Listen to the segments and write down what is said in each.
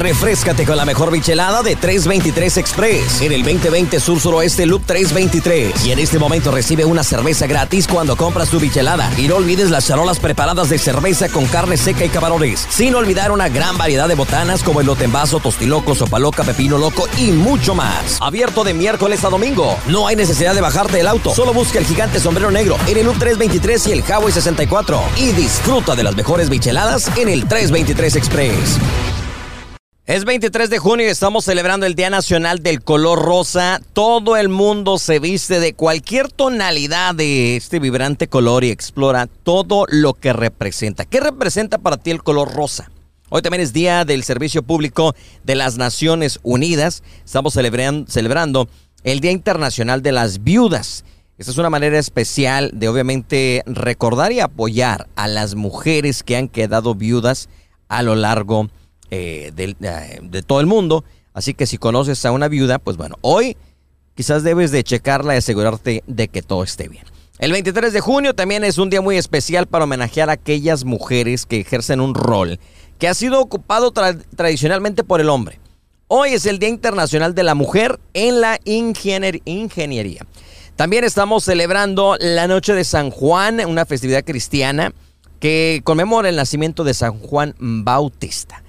Refrescate con la mejor bichelada de 323 Express en el 2020 Sur Suroeste Loop 323. Y en este momento recibe una cerveza gratis cuando compras tu bichelada. Y no olvides las charolas preparadas de cerveza con carne seca y camarones. Sin olvidar una gran variedad de botanas como el vaso, tostiloco, sopa loca, pepino loco y mucho más. Abierto de miércoles a domingo. No hay necesidad de bajarte del auto. Solo busca el gigante sombrero negro en el Loop 323 y el Highway 64. Y disfruta de las mejores bicheladas en el 323 Express. Es 23 de junio y estamos celebrando el Día Nacional del Color Rosa. Todo el mundo se viste de cualquier tonalidad de este vibrante color y explora todo lo que representa. ¿Qué representa para ti el color rosa? Hoy también es Día del Servicio Público de las Naciones Unidas. Estamos celebrando el Día Internacional de las Viudas. Esta es una manera especial de obviamente recordar y apoyar a las mujeres que han quedado viudas a lo largo de eh, de, todo el mundo. Así que si conoces a una viuda, pues bueno, hoy quizás debes de checarla y asegurarte de que todo esté bien. El 23 de junio también es un día muy especial para homenajear a aquellas mujeres que ejercen un rol que ha sido ocupado tradicionalmente por el hombre. Hoy es el Día Internacional de la Mujer en la Ingeniería. También estamos celebrando la Noche de San Juan, una festividad cristiana que conmemora el nacimiento de San Juan Bautista.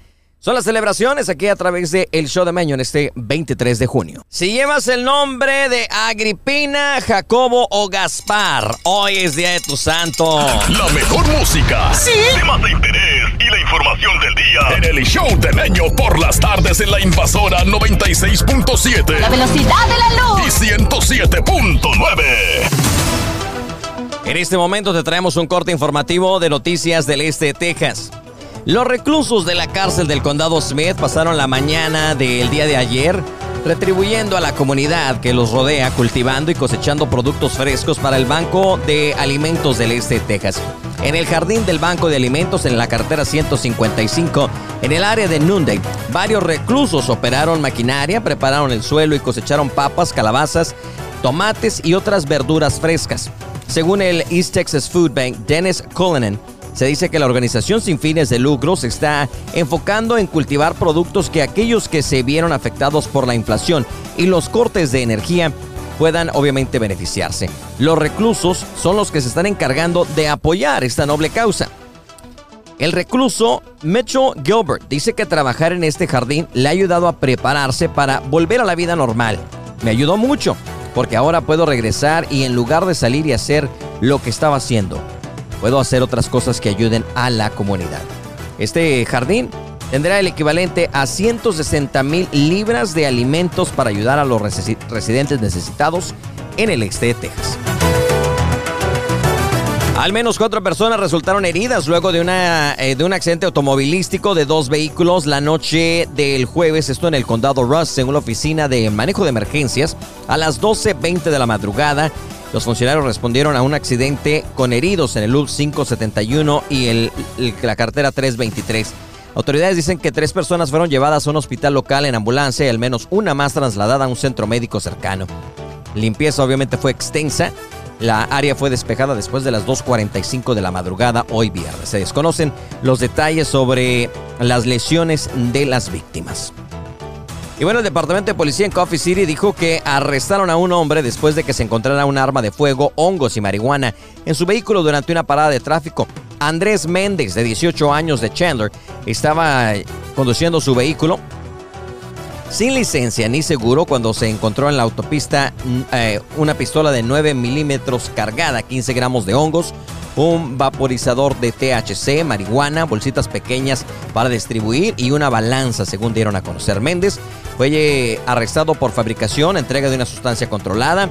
Son las celebraciones aquí a través de El Show de Meño en este 23 de junio. Si llevas el nombre de Agripina, Jacobo o Gaspar, hoy es Día de tu Santo. La mejor música. Sí. Temas de interés y la información del día. En El Show de Meño por las tardes en la invasora 96.7. La velocidad de la luz. Y 107.9. En este momento te traemos un corte informativo de noticias del este de Texas. Los reclusos de la cárcel del condado Smith pasaron la mañana del día de ayer retribuyendo a la comunidad que los rodea cultivando y cosechando productos frescos para el Banco de Alimentos del Este de Texas. En el jardín del Banco de Alimentos en la cartera 155, en el área de Nunday, varios reclusos operaron maquinaria, prepararon el suelo y cosecharon papas, calabazas, tomates y otras verduras frescas. Según el East Texas Food Bank, Dennis Cullinan, se dice que la organización sin fines de lucro se está enfocando en cultivar productos que aquellos que se vieron afectados por la inflación y los cortes de energía puedan obviamente beneficiarse. Los reclusos son los que se están encargando de apoyar esta noble causa. El recluso Mitchell Gilbert dice que trabajar en este jardín le ha ayudado a prepararse para volver a la vida normal. Me ayudó mucho, porque ahora puedo regresar y en lugar de salir y hacer lo que estaba haciendo, puedo hacer otras cosas que ayuden a la comunidad. Este jardín tendrá el equivalente a 160 mil libras de alimentos para ayudar a los residentes necesitados en el este de Texas. Al menos cuatro personas resultaron heridas luego de, una, eh, de un accidente automovilístico de dos vehículos la noche del jueves, esto en el condado Russ, según la oficina de manejo de emergencias, a las 12.20 de la madrugada los funcionarios respondieron a un accidente con heridos en el Loop 571 y la cartera 323. Autoridades dicen que tres personas fueron llevadas a un hospital local en ambulancia y al menos una más trasladada a un centro médico cercano. Limpieza obviamente fue extensa. La área fue despejada después de las 2.45 de la madrugada hoy viernes. Se desconocen los detalles sobre las lesiones de las víctimas. Y bueno, el Departamento de Policía en Coffee City dijo que arrestaron a un hombre después de que se encontrara un arma de fuego, hongos y marihuana en su vehículo durante una parada de tráfico. Andrés Méndez, de 18 años de Chandler, estaba conduciendo su vehículo sin licencia ni seguro cuando se encontró en la autopista eh, una pistola de 9 milímetros cargada, 15 gramos de hongos, un vaporizador de THC, marihuana, bolsitas pequeñas para distribuir y una balanza, según dieron a conocer. Méndez fue eh, arrestado por fabricación, entrega de una sustancia controlada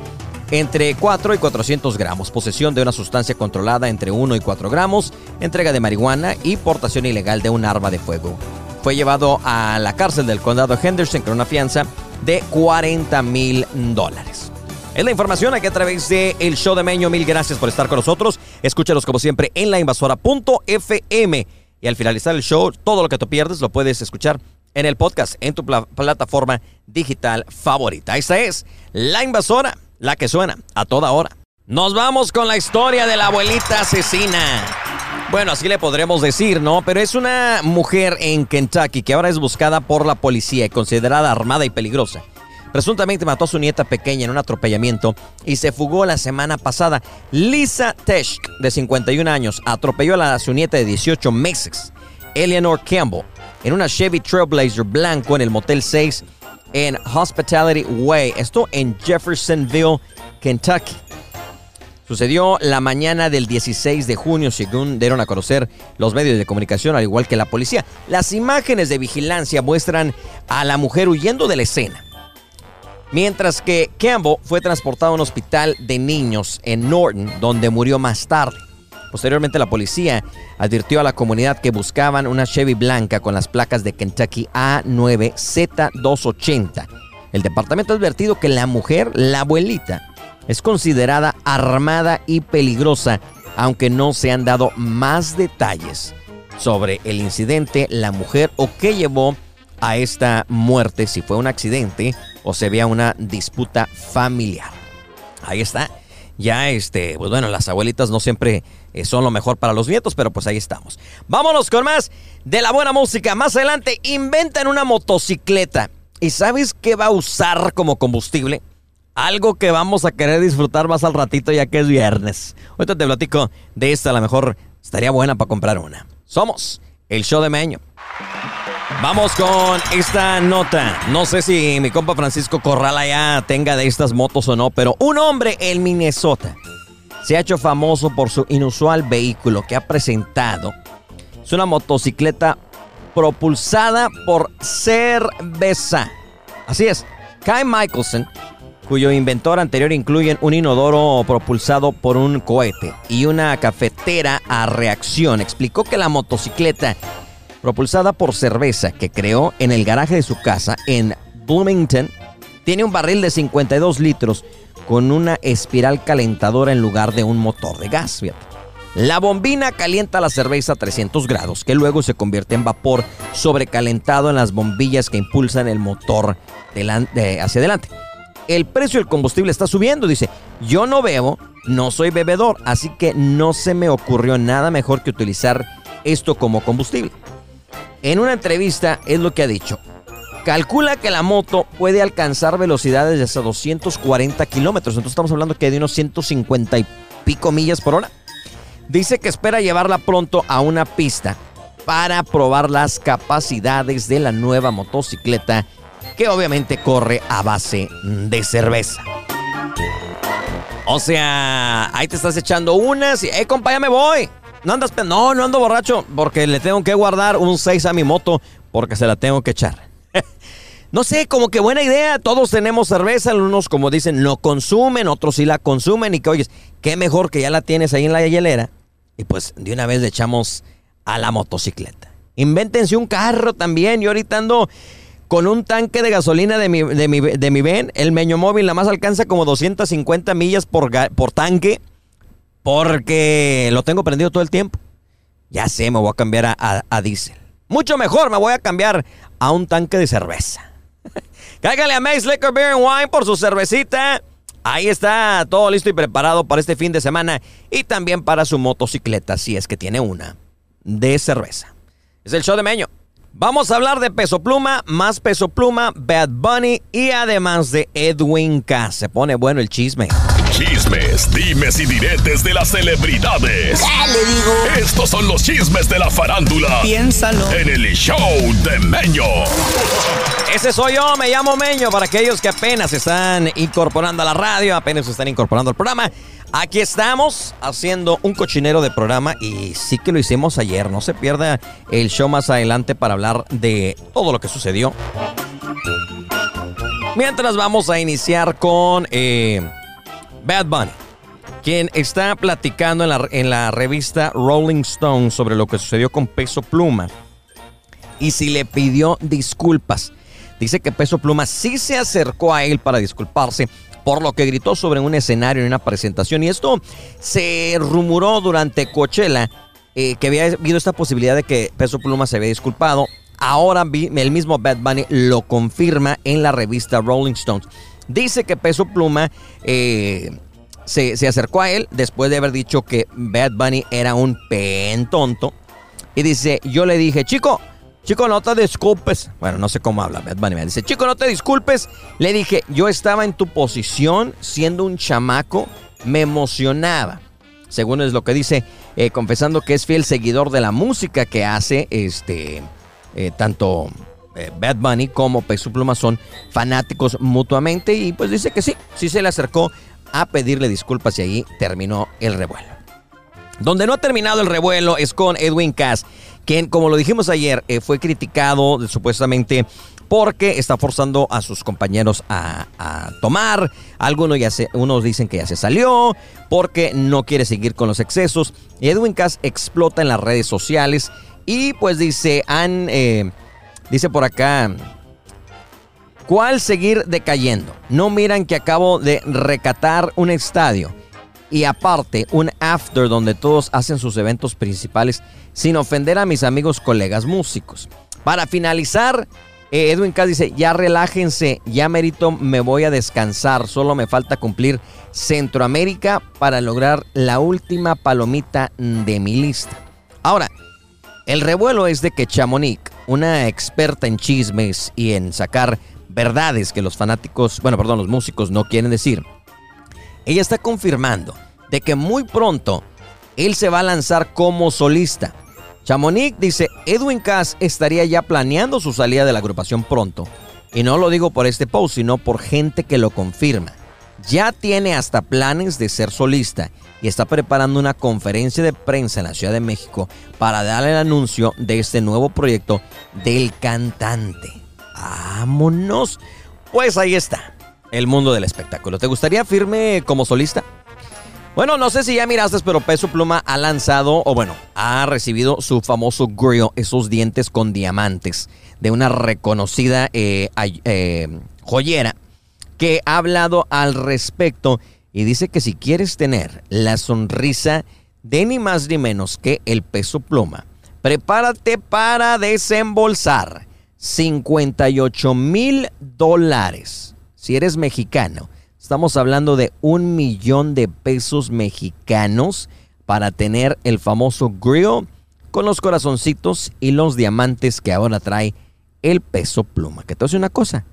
entre 4 y 400 gramos, posesión de una sustancia controlada entre 1 y 4 gramos, entrega de marihuana y portación ilegal de un arma de fuego. fue llevado a la cárcel del condado Henderson con una fianza de 40 mil dólares. Es la información aquí a través de El Show de Meño. Mil gracias por estar con nosotros. Escúchalos como siempre en lainvasora.fm. Y al finalizar el show, todo lo que te pierdes lo puedes escuchar en el podcast, en tu plataforma digital favorita. Esta es La Invasora, la que suena a toda hora. Nos vamos con la historia de la abuelita asesina. Bueno, así le podremos decir, ¿no? Pero es una mujer en Kentucky que ahora es buscada por la policía y considerada armada y peligrosa. Presuntamente mató a su nieta pequeña en un atropellamiento y se fugó la semana pasada. Lisa Tesh, de 51 años, atropelló a, la, a su nieta de 18 meses, Eleanor Campbell, en una Chevy Trailblazer blanco en el Motel 6 en Hospitality Way. Esto en Jeffersonville, Kentucky. Sucedió la mañana del 16 de junio, según dieron a conocer los medios de comunicación, al igual que la policía. Las imágenes de vigilancia muestran a la mujer huyendo de la escena. Mientras que Campbell fue transportado a un hospital de niños en Norton, donde murió más tarde. Posteriormente la policía advirtió a la comunidad que buscaban una Chevy blanca con las placas de Kentucky A9Z280. El departamento ha advertido que la mujer, la abuelita, es considerada armada y peligrosa, aunque no se han dado más detalles sobre el incidente, la mujer o qué llevó a esta muerte, si fue un accidente o se vea una disputa familiar. Ahí está. Ya este, pues bueno, las abuelitas no siempre eh, son lo mejor para los nietos, pero pues ahí estamos. Vámonos con más de la buena música. Más adelante inventan una motocicleta. ¿Y sabes qué va a usar como combustible? Algo que vamos a querer disfrutar más al ratito ya que es viernes. Ahorita te platico de esta, a lo mejor estaría buena para comprar una. Somos el show de Meño. Vamos con esta nota. No sé si mi compa Francisco Corral ya tenga de estas motos o no, pero un hombre en Minnesota se ha hecho famoso por su inusual vehículo que ha presentado. Es una motocicleta propulsada por cerveza. Así es, Kai Michelson cuyo inventor anterior incluyen un inodoro propulsado por un cohete y una cafetera a reacción. Explicó que la motocicleta propulsada por cerveza que creó en el garaje de su casa en Bloomington tiene un barril de 52 litros con una espiral calentadora en lugar de un motor de gas. La bombina calienta la cerveza a 300 grados, que luego se convierte en vapor sobrecalentado en las bombillas que impulsan el motor hacia adelante el precio del combustible está subiendo. Dice, yo no bebo, no soy bebedor, así que no se me ocurrió nada mejor que utilizar esto como combustible. En una entrevista es lo que ha dicho. Calcula que la moto puede alcanzar velocidades de hasta 240 kilómetros. Entonces estamos hablando que de unos 150 y pico millas por hora. Dice que espera llevarla pronto a una pista para probar las capacidades de la nueva motocicleta que obviamente corre a base de cerveza. O sea, ahí te estás echando unas eh, compa, ya me voy. No andas, no, no ando borracho porque le tengo que guardar un 6 a mi moto porque se la tengo que echar. no sé, como que buena idea. Todos tenemos cerveza, algunos como dicen no consumen, otros sí la consumen y que oyes, qué mejor que ya la tienes ahí en la hielera. Y pues de una vez le echamos a la motocicleta. Invéntense un carro también. Yo ahorita ando con un tanque de gasolina de mi, de mi, de mi Ben, el Meño Móvil nada más alcanza como 250 millas por, por tanque porque lo tengo prendido todo el tiempo. Ya sé, me voy a cambiar a, a, diésel. Mucho mejor, me voy a cambiar a un tanque de cerveza. Cáigale a Mace Liquor Beer and Wine por su cervecita. Ahí está todo listo y preparado para este fin de semana y también para su motocicleta, si es que tiene una, de cerveza. Es el show de Meño. Vamos a hablar de Peso Pluma, más Peso Pluma, Bad Bunny y además de Edwin K. Se pone bueno el chisme. Chismes, dimes y diretes de las celebridades. le digo? Estos son los chismes de la farándula. Piénsalo. En el show de Meño. Ese soy yo, me llamo Meño. Para aquellos que apenas se están incorporando a la radio, apenas se están incorporando al programa. Aquí estamos haciendo un cochinero de programa y sí que lo hicimos ayer. No se pierda el show más adelante para hablar de todo lo que sucedió. Mientras vamos a iniciar con eh, Bad Bunny, quien está platicando en la, revista Rolling Stone sobre lo que sucedió con Peso Pluma. y si le pidió disculpas. Dice que Peso Pluma sí se acercó a él para disculparse por lo que gritó sobre un escenario en una presentación. Y esto se rumoró durante Coachella eh, que había habido esta posibilidad de que Peso Pluma se había disculpado. Ahora el mismo Bad Bunny lo confirma en la revista Rolling Stones. Dice que Peso Pluma eh, se, se, acercó a él después de haber dicho que Bad Bunny era un pen tonto. Y dice, yo le dije, chico, chico, no te disculpes. Bueno, no sé cómo habla Bad Bunny. Me dice, chico, no te disculpes. Le dije, yo estaba en tu posición siendo un chamaco, me emocionaba. Según es lo que dice, eh, confesando que es fiel seguidor de la música que hace este, eh, tanto Bad Bunny como Peso Pluma son fanáticos mutuamente y pues dice que sí, sí se le acercó a pedirle disculpas y ahí terminó el revuelo. Donde no ha terminado el revuelo es con Edwin Cass, quien, como lo dijimos ayer, eh, fue criticado supuestamente porque está forzando a sus compañeros a, tomar. Algunos ya se, unos dicen que ya se salió porque no quiere seguir con los excesos. Edwin Cass explota en las redes sociales y pues dice, han, eh, dice por acá, ¿cuál seguir decayendo? No miran que acabo de recatar un estadio y aparte un after donde todos hacen sus eventos principales sin ofender a mis amigos colegas músicos. Para finalizar, eh, Edwin Cass dice, ya relájense, ya merito, me voy a descansar, solo me falta cumplir Centroamérica para lograr la última palomita de mi lista. Ahora, el revuelo es de que Chamonix, una experta en chismes y en sacar verdades que los fanáticos, bueno, perdón, los músicos no quieren decir, ella está confirmando de que muy pronto él se va a lanzar como solista. Chamonix dice, Edwin Cass estaría ya planeando su salida de la agrupación pronto. Y no lo digo por este post, sino por gente que lo confirma. Ya tiene hasta planes de ser solista y está preparando una conferencia de prensa en la Ciudad de México para darle el anuncio de este nuevo proyecto del cantante. ¡Vámonos! Pues ahí está el mundo del espectáculo. ¿Te gustaría firme como solista? Bueno, no sé si ya miraste, pero Peso Pluma ha lanzado, o bueno, ha recibido su famoso grill, esos dientes con diamantes, de una reconocida eh, eh, joyera que ha hablado al respecto y dice que si quieres tener la sonrisa de ni más ni menos que el Peso Pluma, prepárate para desembolsar 58 mil dólares si eres mexicano, estamos hablando de un millón de pesos mexicanos para tener el famoso grill con los corazoncitos y los diamantes que ahora trae el peso pluma. Que te hace una cosa,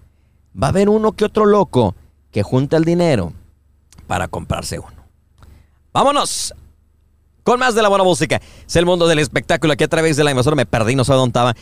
va a haber uno que otro loco que junta el dinero para comprarse uno. Vámonos con más de la buena música. Es el mundo del espectáculo aquí a través de la emisora. Me perdí, no sé dónde estaba.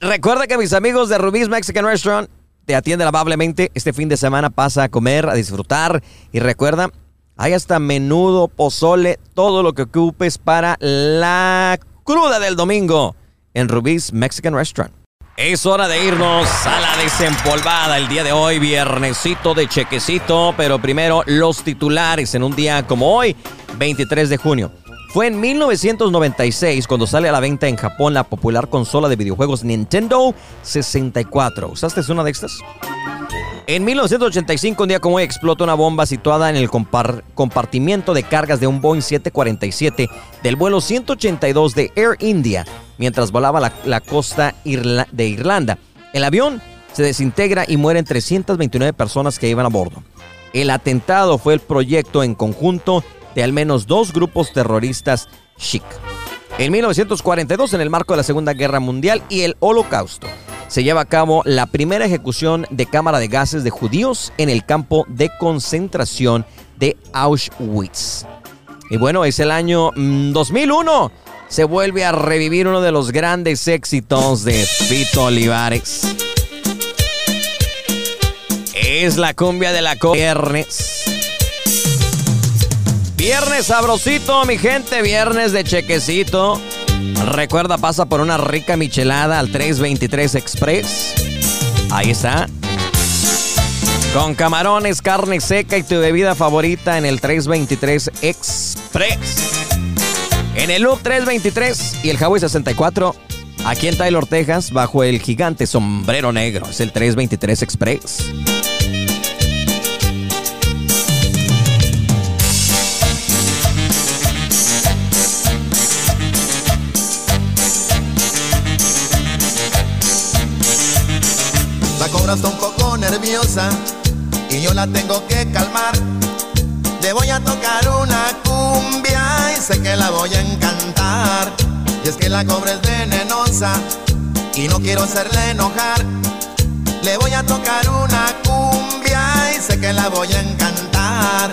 Recuerda que mis amigos de Rubí's Mexican Restaurant te atiende amablemente. Este fin de semana pasa a comer, a disfrutar. Y recuerda, hay hasta menudo, pozole, todo lo que ocupes para la cruda del domingo en Rubí's Mexican Restaurant. Es hora de irnos a la desempolvada el día de hoy, viernesito de chequecito, pero primero los titulares en un día como hoy, 23 de junio. Fue en 1996 cuando sale a la venta en Japón la popular consola de videojuegos Nintendo 64. ¿Usaste una de estas? En 1985, un día como hoy, explota una bomba situada en el compartimiento de cargas de un Boeing 747 del vuelo 182 de Air India mientras volaba la, costa de Irlanda. El avión se desintegra y mueren 329 personas que iban a bordo. El atentado fue el proyecto en conjunto de al menos dos grupos terroristas chic. En 1942, en el marco de la Segunda Guerra Mundial y el Holocausto, se lleva a cabo la primera ejecución de cámara de gases de judíos en el campo de concentración de Auschwitz. Y bueno, es el año 2001. Se vuelve a revivir uno de los grandes éxitos de Fito Olivares. Es la cumbia de la viernes. Viernes sabrosito, mi gente, viernes de chequecito. Recuerda, pasa por una rica michelada al 323 Express. Ahí está. Con camarones, carne seca y tu bebida favorita en el 323 Express. En el look 323 y el Huawei 64 Aquí en Taylor, Texas, bajo el gigante sombrero negro. Es el 323 Express. La cobra está un poco nerviosa y yo la tengo que calmar. Le voy a tocar una cumbia sé que la voy a encantar. Y es que la cobra es venenosa y no quiero hacerle enojar. Le voy a tocar una cumbia y sé que la voy a encantar.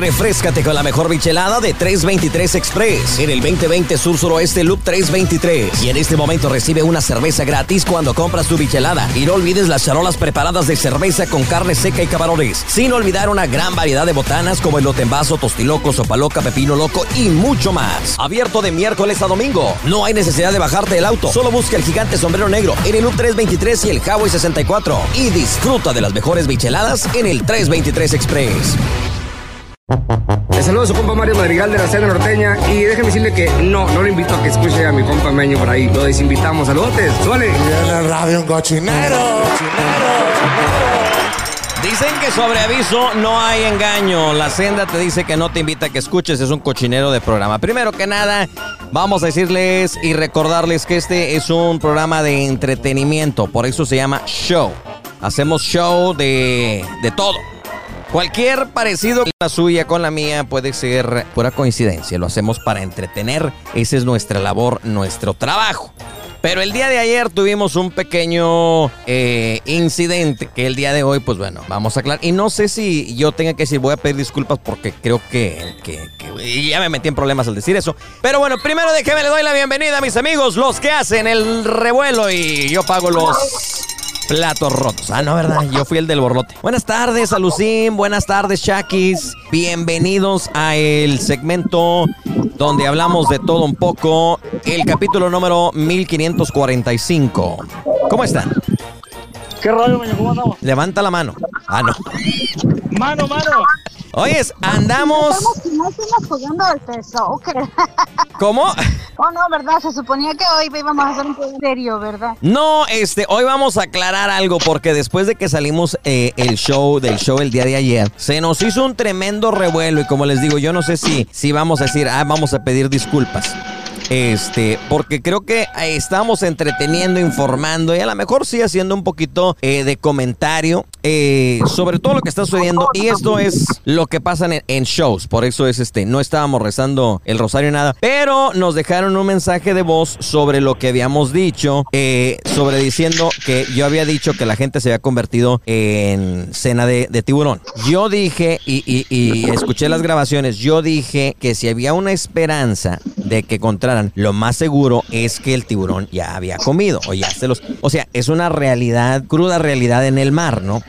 Refrescate con la mejor bichelada de 323 Express en el 2020 Sur Suroeste Loop 323. Y en este momento recibe una cerveza gratis cuando compras tu bichelada. Y no olvides las charolas preparadas de cerveza con carne seca y camarones. Sin olvidar una gran variedad de botanas como elote en vaso, tostiloco, sopa loca, pepino loco y mucho más. Abierto de miércoles a domingo. No hay necesidad de bajarte del auto. Solo busca el gigante sombrero negro en el Loop 323 y el Highway 64. Y disfruta de las mejores bicheladas en el 323 Express. Le saludo a su compa Mario Madrigal de la Cena Norteña y déjeme decirle que no, no le invito a que escuche a mi compa Meño por ahí. Lo desinvitamos. Saludotes, suele. En el radio un cochinero. Dicen que sobre aviso no hay engaño. La senda te dice que no te invita a que escuches, es un cochinero de programa. Primero que nada, vamos a decirles y recordarles que este es un programa de entretenimiento, por eso se llama show. Hacemos show de, de todo. Cualquier parecido con la suya con la mía puede ser pura coincidencia. Lo hacemos para entretener. Esa es nuestra labor, nuestro trabajo. Pero el día de ayer tuvimos un pequeño eh, incidente que el día de hoy, pues bueno, vamos a aclarar. Y no sé si yo tenga que decir, voy a pedir disculpas porque creo que, que- ya me metí en problemas al decir eso. Pero bueno, primero déjeme le doy la bienvenida a mis amigos, los que hacen el revuelo y yo pago los platos rotos. Ah, no, ¿verdad? Yo fui el del borlote. Buenas tardes, Alucín. Buenas tardes, Chakis. Bienvenidos a el segmento donde hablamos de todo un poco. El capítulo número 1545. ¿Cómo están? ¿Qué rollo, meño? ¿Cómo andamos? Levanta la mano. Ah, no. Mano, mano. Oyes, andamos. No estamos jugando al soccer. ¿Cómo? Oh, no, ¿verdad? Se suponía que hoy íbamos a hacer un juego serio, ¿verdad? No, este, hoy vamos a aclarar algo porque después de que salimos eh, el show, del show el día de ayer, se nos hizo un tremendo revuelo y como les digo, yo no sé si, si vamos a decir, ah, vamos a pedir disculpas. Este, porque creo que eh, estamos entreteniendo, informando y a lo mejor sí haciendo un poquito eh, de comentario eh, sobre todo lo que está sucediendo. Y esto es lo que pasa en, shows. Por eso es este, no estábamos rezando el rosario nada. Pero nos dejaron un mensaje de voz sobre lo que habíamos dicho. sobre diciendo que yo había dicho que la gente se había convertido en cena de, tiburón. Yo dije, y, escuché las grabaciones, yo dije que si había una esperanza de que lo más seguro es que el tiburón ya había comido o ya se los... O sea, es una realidad, cruda realidad en el mar, ¿no?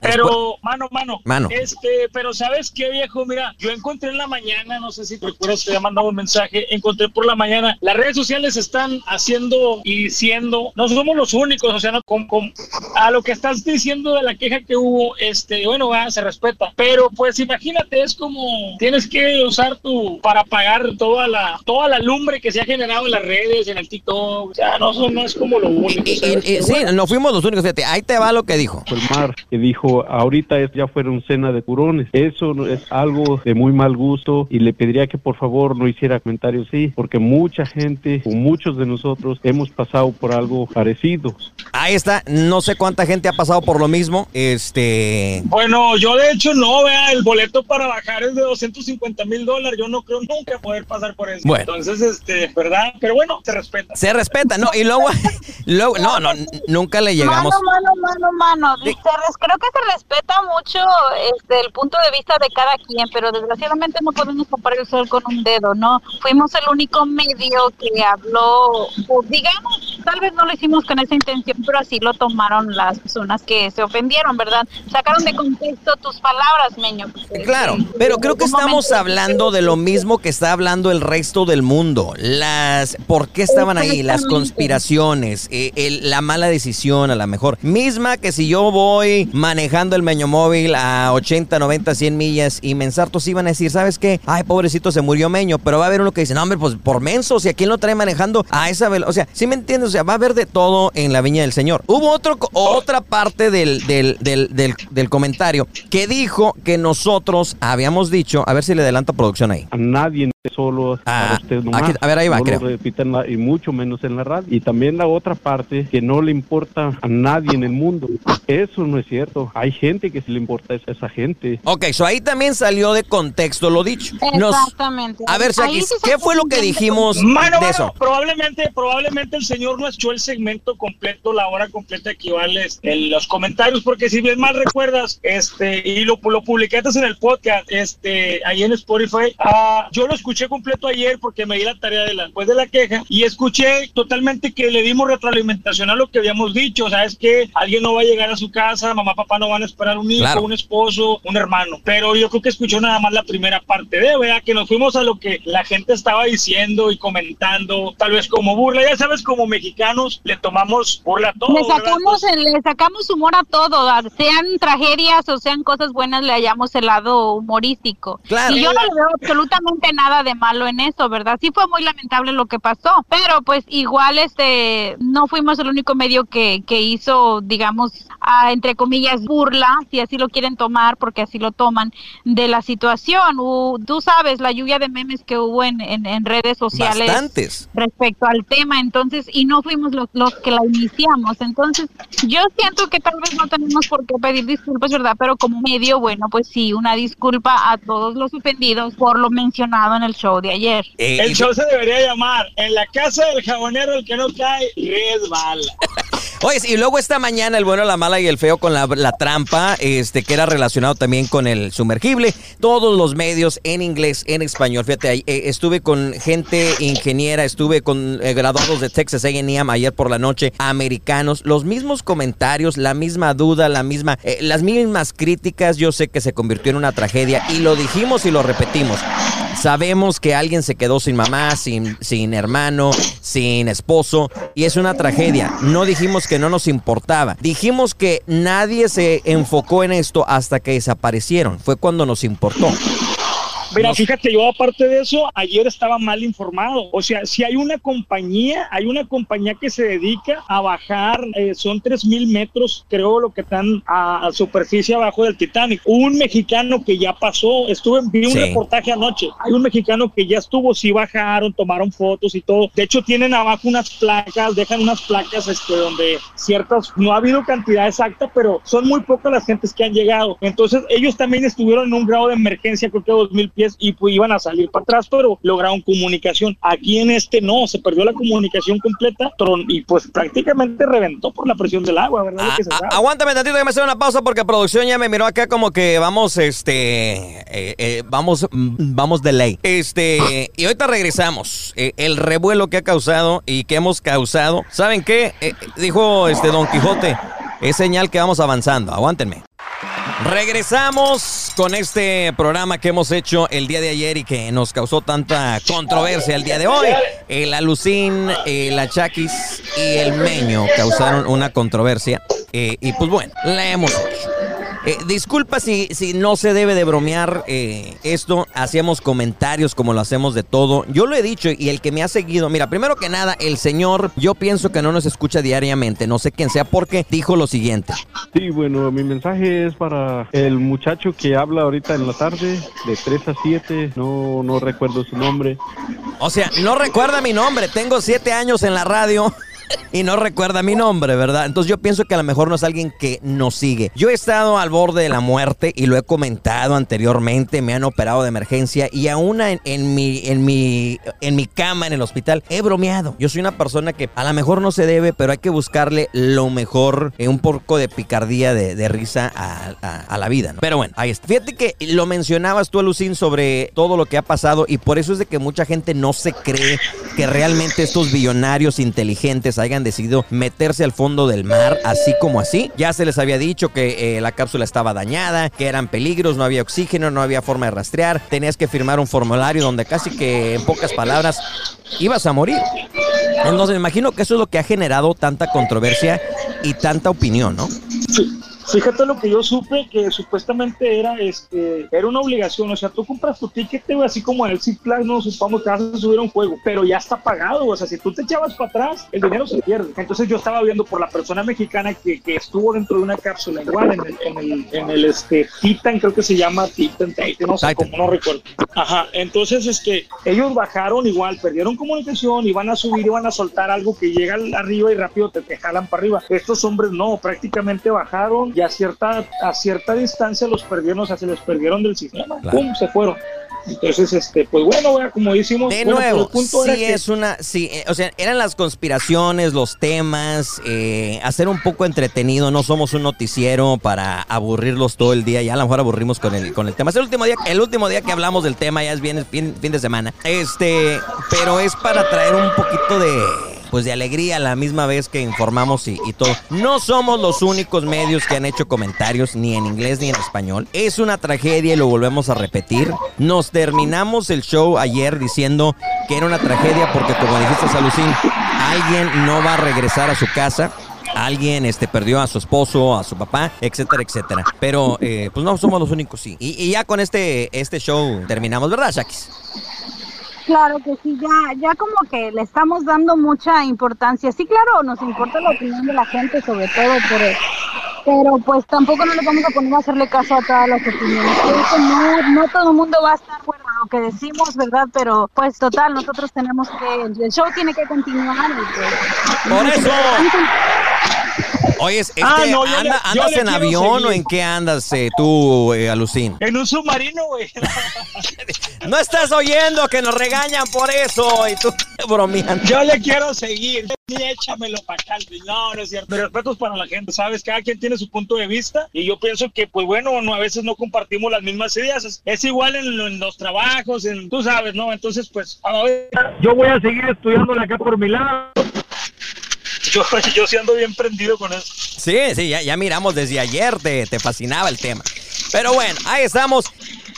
Pero, mano, mano, mano. Este, pero ¿sabes qué, viejo? Mira, yo encontré en la mañana, no sé si te recuerdas, te había mandado un mensaje, encontré por la mañana, las redes sociales están haciendo y diciendo, no somos los únicos, o sea, no, con, a lo que estás diciendo de la queja que hubo, este, bueno, va, se respeta, pero pues imagínate, es como, tienes que usar tu, para pagar toda la, toda la lumbre que se ha generado en las redes, en el TikTok, o sea, no, no es como lo único. sí, no fuimos los únicos, fíjate, ahí te va lo que dijo. El mar, que dijo ahorita es, ya fueron cena de curones. Eso es algo de muy mal gusto y le pediría que por favor no hiciera comentarios así, porque mucha gente o muchos de nosotros hemos pasado por algo parecido. Ahí está, no sé cuánta gente ha pasado por lo mismo. Este. Bueno, yo de hecho no, vea, el boleto para bajar es de 250 mil dólares. Yo no creo nunca poder pasar por eso. Bueno. Entonces, este, ¿verdad? Pero bueno, se respeta. Se respeta, no, y luego, luego no, no, nunca le llegamos. Mano, mano, mano, mano. Creo que se respeta mucho este, el punto de vista de cada quien, pero desgraciadamente no podemos tapar el sol con un dedo, ¿no? Fuimos el único medio que habló, pues, digamos, tal vez no lo hicimos con esa intención, pero así lo tomaron las personas que se ofendieron, ¿verdad? Sacaron de contexto tus palabras, Meño. Claro, pero creo que estamos hablando de lo mismo que está hablando el resto del mundo. Las, ¿por qué estaban ahí? Las conspiraciones, eh, la mala decisión a lo mejor. Misma que si yo voy manejando el Meño Móvil a 80, 90, 100 millas y mensartos iban a decir, ¿sabes qué? Ay, pobrecito, se murió Meño, pero va a haber uno que dice, no, hombre, pues por menso, si a quién lo trae manejando a esa velocidad. O sea, ¿sí me entiendes? O sea, va a haber de todo en la viña del Señor. Hubo otro, otra parte del, del, del, del, comentario que dijo que nosotros habíamos dicho, a ver si le adelanta producción ahí. Nadie solo ah, usted a ver, ahí va, creo. y mucho menos en la radio. Y también la otra parte que no le importa a nadie en el mundo. Eso no es cierto. Hay gente que se le importa a esa gente. Ok, so ahí también salió de contexto lo dicho. Exactamente. A ver, ¿qué fue lo que dijimos de eso? probablemente, probablemente el señor no echó el segmento completo, la hora completa equivale en los comentarios, porque si bien mal recuerdas, este, y lo, lo publicaste en el podcast, este, ahí en Spotify, uh, yo lo escuché completo ayer porque me di la tarea de la, después de la queja y escuché totalmente que le dimos retroalimentación a lo que habíamos dicho, o sea, es que alguien no va a llegar a su casa, mamá, papá no van a esperar un hijo, un esposo, un hermano, pero yo creo que escuchó nada más la primera parte de, vea, que nos fuimos a lo que la gente estaba diciendo y comentando, tal vez como burla, ya sabes, como mexicanos le tomamos burla a todo. Le sacamos, le sacamos humor a todo, sean tragedias o sean cosas buenas, le hallamos el lado humorístico. Claro. Y yo no le veo absolutamente nada de malo en eso, ¿verdad? Sí fue muy lamentable lo que pasó, pero pues igual este no fuimos el único medio que, que hizo, digamos, entre comillas, burla, si así lo quieren tomar, porque así lo toman, de la situación. tú sabes, la lluvia de memes que hubo en, en, redes sociales respecto al tema, entonces, y no fuimos los, los que la iniciamos. Entonces, yo siento que tal vez no tenemos por qué pedir disculpas, ¿verdad? Pero como medio, bueno, pues sí, una disculpa a todos los ofendidos por lo mencionado en el show de ayer. Eh, el show se debería llamar En la casa del jabonero el que no cae resbala. Oye, y luego esta mañana el bueno, la mala y el feo con la, trampa, este, que era relacionado también con el sumergible. Todos los medios en inglés, en español. Fíjate, ahí, eh, estuve con gente ingeniera, estuve con eh, graduados de Texas A&M ayer por la noche, americanos. Los mismos comentarios, la misma duda, la misma, las mismas críticas. Yo sé que se convirtió en una tragedia y lo dijimos y lo repetimos. Sabemos que alguien se quedó sin mamá, sin, sin hermano, sin esposo, y es una tragedia. No dijimos que no nos importaba. Dijimos que nadie se enfocó en esto hasta que desaparecieron. Fue cuando nos importó. Mira, fíjate, yo aparte de eso, ayer estaba mal informado. O sea, si hay una compañía, hay una compañía que se dedica a bajar, eh, son 3.000 metros, creo, lo que están a, superficie abajo del Titanic. Un mexicano que ya pasó, estuve, vi un reportaje anoche, hay un mexicano que ya estuvo, sí bajaron, tomaron fotos y todo. De hecho, tienen abajo unas placas, dejan unas placas este, donde ciertas, no ha habido cantidad exacta, pero son muy pocas las gentes que han llegado. Entonces, ellos también estuvieron en un grado de emergencia, creo que 2.000 pies y pues iban a salir para atrás, pero lograron comunicación. Aquí en este no, se perdió la comunicación completa y pues prácticamente reventó por la presión del agua, ¿verdad? Ah, aguántame tantito que me hacer una pausa porque producción ya me miró acá como que vamos, este, eh, eh, vamos, vamos de ley. Este, y ahorita regresamos. Eh, el revuelo que ha causado y que hemos causado. ¿Saben qué? dijo este Don Quijote, es señal que vamos avanzando. Aguántenme. Regresamos con este programa que hemos hecho el día de ayer y que nos causó tanta controversia el día de hoy. El Alucín, el Achakis y el Meño causaron una controversia. Eh, y pues bueno, la hemos. Eh, disculpa si, si no se debe de bromear eh, esto. Hacíamos comentarios como lo hacemos de todo. Yo lo he dicho y el que me ha seguido, mira, primero que nada, el señor, yo pienso que no nos escucha diariamente. No sé quién sea porque dijo lo siguiente. Sí, bueno, mi mensaje es para el muchacho que habla ahorita en la tarde, de 3 a 7. No, no recuerdo su nombre. O sea, no recuerda mi nombre. Tengo 7 años en la radio y no recuerda mi nombre, ¿verdad? Entonces yo pienso que a lo mejor no es alguien que nos sigue. Yo he estado al borde de la muerte y lo he comentado anteriormente, me han operado de emergencia y aún en, mi, en, mi, en mi cama en el hospital he bromeado. Yo soy una persona que a lo mejor no se debe, pero hay que buscarle lo mejor, eh, un poco de picardía, de, risa a, la vida, ¿no? Pero bueno, ahí está. Fíjate que lo mencionabas tú, Lucín, sobre todo lo que ha pasado y por eso es de que mucha gente no se cree que realmente estos billonarios inteligentes hayan decidido meterse al fondo del mar así como así. Ya se les había dicho que eh, la cápsula estaba dañada, que eran peligros, no había oxígeno, no había forma de rastrear, tenías que firmar un formulario donde casi que en pocas palabras ibas a morir. Entonces me imagino que eso es lo que ha generado tanta controversia y tanta opinión, ¿no? Sí. Fíjate lo que yo supe que supuestamente era este era una obligación, o sea, tú compras tu ticket, así como en el Six Flags, no supongamos que vas a subir a un juego, pero ya está pagado, o sea, si tú te echabas para atrás, el dinero se pierde. Entonces yo estaba viendo por la persona mexicana que, que estuvo dentro de una cápsula, igual en el, en el, en el este, Titan, creo que se llama Titan, no sé, cómo no recuerdo. Ajá, entonces es que ellos bajaron igual, perdieron comunicación, iban a subir, iban a soltar algo que llega arriba y rápido te, te jalan para arriba. Estos hombres no, prácticamente bajaron y a cierta, a cierta distancia los perdieron, o sea, se les perdieron del sistema, ¡pum! se fueron. Entonces, este, pues bueno, como decimos, de nuevo, sí es una, sí, eh, o sea, eran las conspiraciones, los temas, eh, hacer un poco entretenido. No somos un noticiero para aburrirlos todo el día. Ya a lo mejor aburrimos con el, con el tema. Es el último día, el último día que hablamos del tema ya es bien, fin, fin de semana. Este, pero es para traer un poquito de pues de alegría a la misma vez que informamos y, todo. No somos los únicos medios que han hecho comentarios ni en inglés ni en español. Es una tragedia y lo volvemos a repetir. Nos terminamos el show ayer diciendo que era una tragedia porque como dijiste Salucín, alguien no va a regresar a su casa alguien este, perdió a su esposo, a su papá, etcétera, etcétera. Pero eh, pues no somos los únicos, sí. Y, ya con este, este show terminamos, ¿verdad, Shakis? Claro que sí, ya, ya como que le estamos dando mucha importancia. Sí, claro, nos importa la opinión de la gente, sobre todo, pero, pero pues tampoco no le vamos a poner a hacerle caso a todas las opiniones. no, no todo el mundo va a estar bueno lo que decimos, ¿verdad? Pero pues total, nosotros tenemos que, el show tiene que continuar. Pues, Por eso. Oye, este, ah, ¿andas en avión o en qué andas eh, tú, eh, Alucín? En un submarino, güey. no estás oyendo que nos regañan por eso y tú bromeando. Yo le quiero seguir. échamelo para acá. No, no es cierto. Respeto respetos para la gente, ¿sabes? Cada quien tiene su punto de vista y yo pienso que, pues bueno, no, a veces no compartimos las mismas ideas. Es, igual en, los trabajos, en, tú sabes, ¿no? Entonces, pues, a ver. Yo voy a seguir estudiándole acá por mi lado. Yo, yo sí ando bien prendido con eso. Sí, sí, ya, ya miramos desde ayer, te, te fascinaba el tema. Pero bueno, ahí estamos.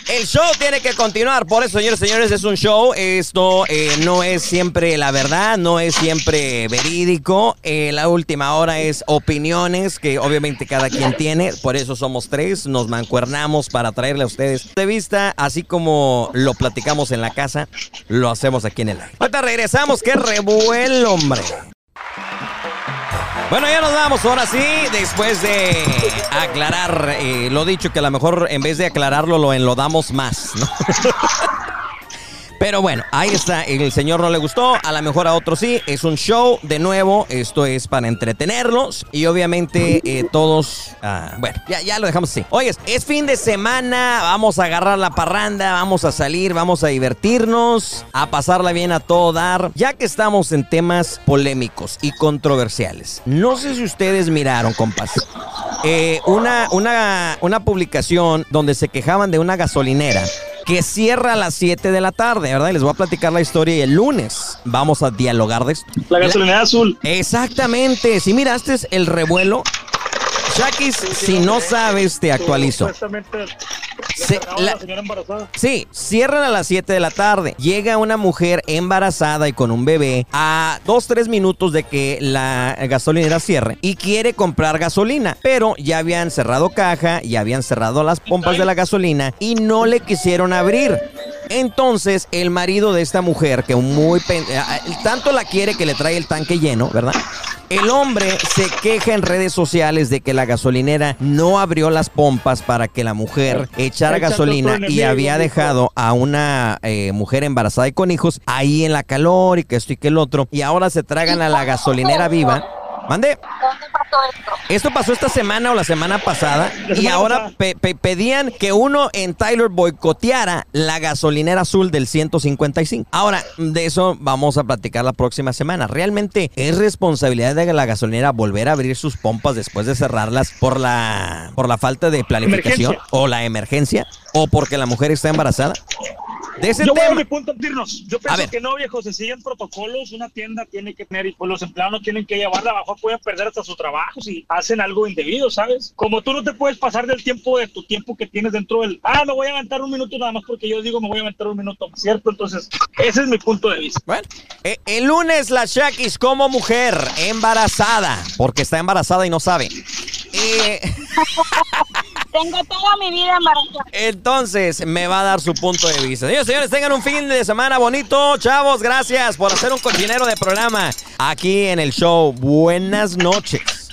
El show tiene que continuar, por eso, señores, señores, es un show. Esto eh, no es siempre la verdad, no es siempre verídico. Eh, la última hora es opiniones que obviamente cada quien tiene. Por eso somos tres, nos mancuernamos para traerle a ustedes de vista, así como lo platicamos en la casa, lo hacemos aquí en el aire. Ahorita regresamos, qué revuelo, hombre. Bueno, ya nos vamos ahora sí, después de aclarar eh, lo dicho, que a lo mejor en vez de aclararlo lo enlodamos más, ¿no? Pero bueno, ahí está. El señor no le gustó, a lo mejor a otro sí. Es un show, de nuevo. Esto es para entretenerlos. Y obviamente eh, todos. ah, bueno, ya, ya lo dejamos así. Oye, es fin de semana. Vamos a agarrar la parranda. Vamos a salir. Vamos a divertirnos. A pasarla bien a todo dar. Ya que estamos en temas polémicos y controversiales. No sé si ustedes miraron, compas. eh, una, una, una publicación donde se quejaban de una gasolinera que cierra a las 7 de la tarde, ¿verdad? Y les voy a platicar la historia y el lunes vamos a dialogar de esto. La gasolinera azul. Exactamente. Si miraste el revuelo, Shakis, si no sabes, te actualizo. Se- la- la señora embarazada. Sí, cierran a las 7 de la tarde. Llega una mujer embarazada y con un bebé a 2-3 minutos de que la gasolinera cierre y quiere comprar gasolina. Pero ya habían cerrado caja, ya habían cerrado las pompas de la gasolina y no le quisieron abrir. Entonces, el marido de esta mujer, que muy pen- eh, tanto la quiere que le trae el tanque lleno, ¿verdad? El hombre se queja en redes sociales de que la gasolinera no abrió las pompas para que la mujer echara gasolina y había dejado a una eh, mujer embarazada y con hijos ahí en la calor y que esto y que el otro. Y ahora se tragan a la gasolinera viva. Mande. ¿Dónde pasó esto? Esto pasó esta semana o la semana pasada La y ahora pe- pe- pedían que uno en Tyler boicoteara la gasolinera azul del 155. Ahora, de eso vamos a platicar la próxima semana. ¿Realmente es responsabilidad de la gasolinera volver a abrir sus pompas después de cerrarlas por la, por la falta de planificación Emergencia. o la emergencia o porque la mujer está embarazada? De ese Yo voy a tema. mi punto, Dirnos. Yo A pienso ver. que no, viejo, se siguen protocolos, una tienda tiene que tener y pues los empleados no tienen que llevarla abajo, pueden perder hasta sus trabajos y hacen algo indebido, ¿sabes? Como tú no te puedes pasar del tiempo de tu tiempo que tienes dentro del, ah, me voy a aventar un minuto nada más porque yo digo me voy a aventar un minuto, ¿cierto? Entonces, ese es mi punto de vista. Bueno, eh, el lunes la Shakis como mujer embarazada, porque está embarazada y no sabe. Eh, Tengo toda mi vida embarazada. entonces me va a dar su punto de vista. Señores, señores, tengan un fin de semana bonito. Chavos, gracias por hacer un cochinero de programa aquí en el show. Buenas noches.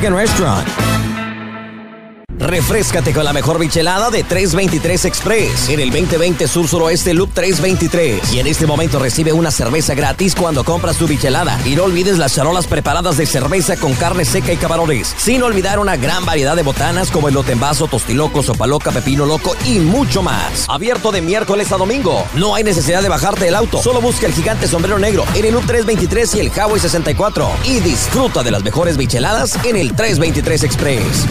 Restaurant. Refrescate con la mejor bichelada de 323 Express en el 2020 Sur Suroeste Loop 323. Y en este momento recibe una cerveza gratis cuando compras tu bichelada. Y no olvides las charolas preparadas de cerveza con carne seca y camarones. Sin olvidar una gran variedad de botanas como elote en vaso, tostiloco, sopa loca, pepino loco y mucho más. Abierto de miércoles a domingo. No hay necesidad de bajarte del auto. Solo busca el gigante sombrero negro en el Loop 323 y el Highway 64. Y disfruta de las mejores bicheladas en el 323 Express.